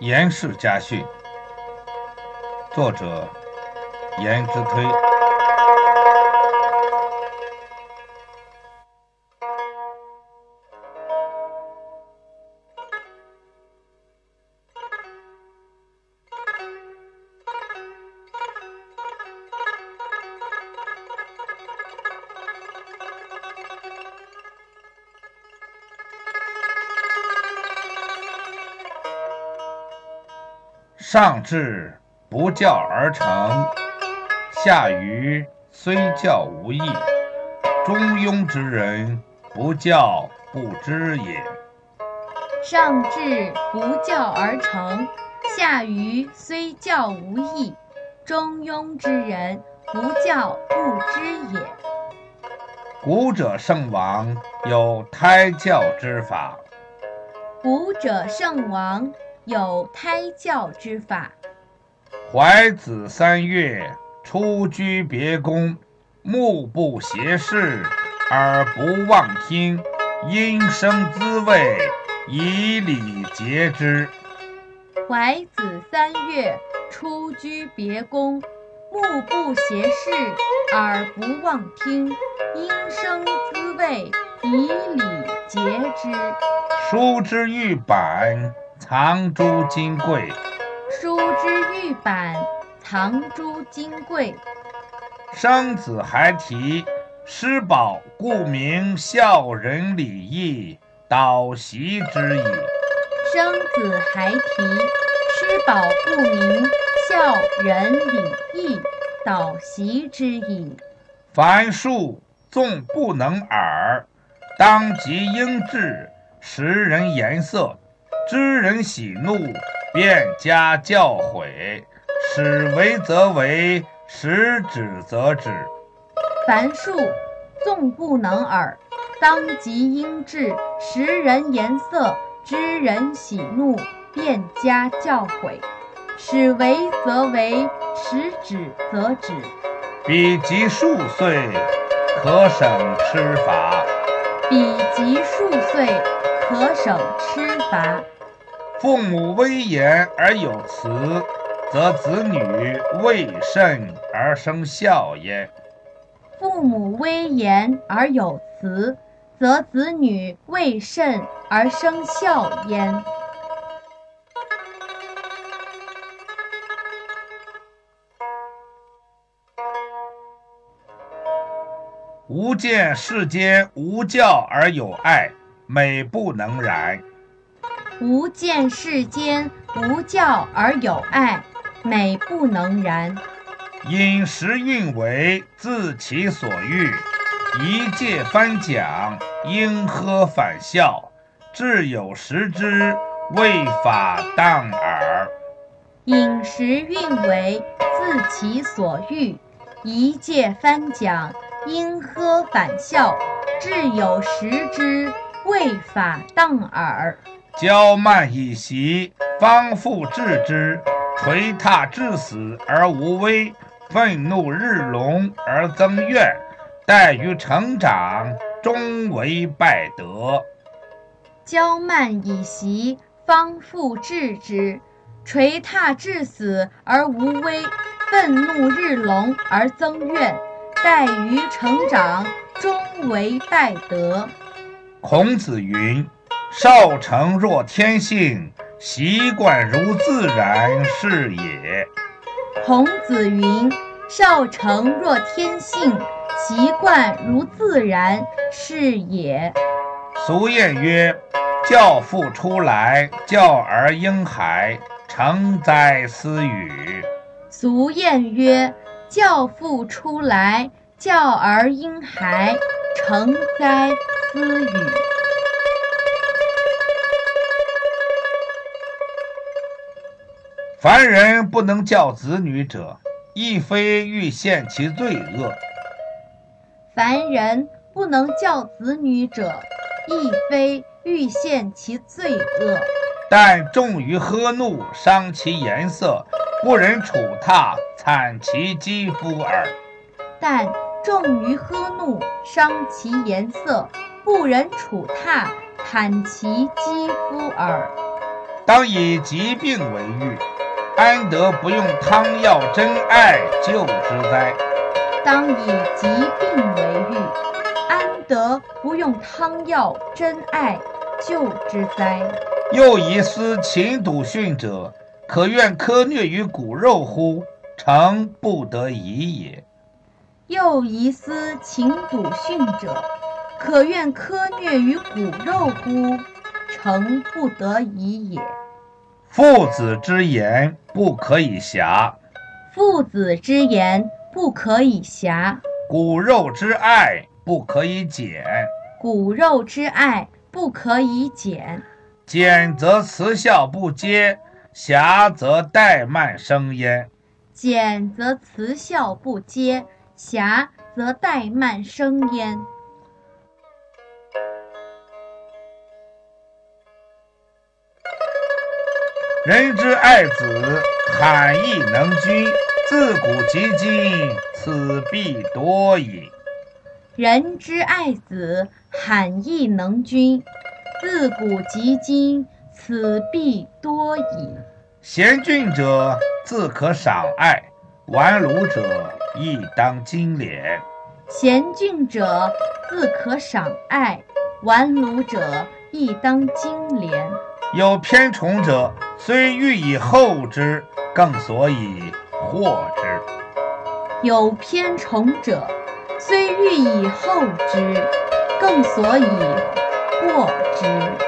颜氏家训，作者颜之推。上至不教而成，下愚虽教无益。中庸之人，不教不知也。上至不教而成，下愚虽教无益。中庸之人，不教不知也。古者圣王有胎教之法。古者圣王。有胎教之法。怀子三月，出居别宫，目不斜视，而不忘听，音声滋味，以礼节之。怀子三月，出居别宫，目不斜视，而不忘听，音声滋味，以礼节之。书之欲版。藏诸金贵，书之玉版，藏诸金贵。生子孩提，师宝，故名孝仁礼义，导习之矣。生子孩提，师宝，故名孝仁礼义，导习之矣。凡数纵不能耳，当即应制，识人颜色。知人喜怒，便加教诲，使为则为，使止则止。凡数纵不能耳，当即应至，识人颜色，知人喜怒，便加教诲，使为则为，使止则止。彼及数岁，可省吃罚。彼及数岁，可省吃罚。父母威严而有慈，则子女未慎而生孝焉。父母威严而有慈，则子女未慎而生孝焉。吾见世间无教而有爱，美不能然。吾见世间无教而有爱，美不能然。因时运为自其所欲，一介翻讲，应呵反笑，至有时之，未法当耳。饮食运为自其所欲，一介翻讲，应呵反笑，至有时之，未法当耳。骄慢以习，方复治之；捶踏致死而无威，愤怒日隆而增怨，待于成长，终为败德。骄慢以习，方复治之；捶踏致死而无威，愤怒日隆而增怨，待于成长，终为败德。孔子云。少成若天性，习惯如自然是也。孔子云：“少成若天性，习惯如自然是也。”俗谚曰：“教父出来，教儿婴孩，成哉思语。”俗谚曰：“教父出来，教儿婴孩，成哉思语。”凡人不能教子女者，亦非欲陷其罪恶；凡人不能教子女者，亦非欲陷其罪恶。但重于呵怒，伤其颜色，不忍处踏，惨其肌肤耳。但重于呵怒，伤其颜色，不忍处踏，惨其肌肤耳。当以疾病为喻，安得不用汤药真爱救之哉？当以疾病为喻，安得不用汤药真爱救之哉？又疑思情笃训者，可愿苛虐于骨肉乎？诚不得已也。又疑思情笃训者，可愿苛虐于骨肉乎？诚不得已也。父子之言不可以狭，父子之言不可以狭，骨肉之爱不可以减。骨肉之爱不可以减。减则慈孝不接，狭则怠慢生焉。减则慈孝不接，狭则怠慢生焉。人之爱子，罕亦能均，自古及今，此必多矣。人之爱子，罕亦能均，自古及今，此必多矣。贤俊者自可赏爱，顽鲁者亦当金敛。贤俊者自可赏爱，顽鲁者亦当金廉。有偏宠者，虽欲以厚之，更所以获之。有偏宠者，虽欲以厚之，更所以获之。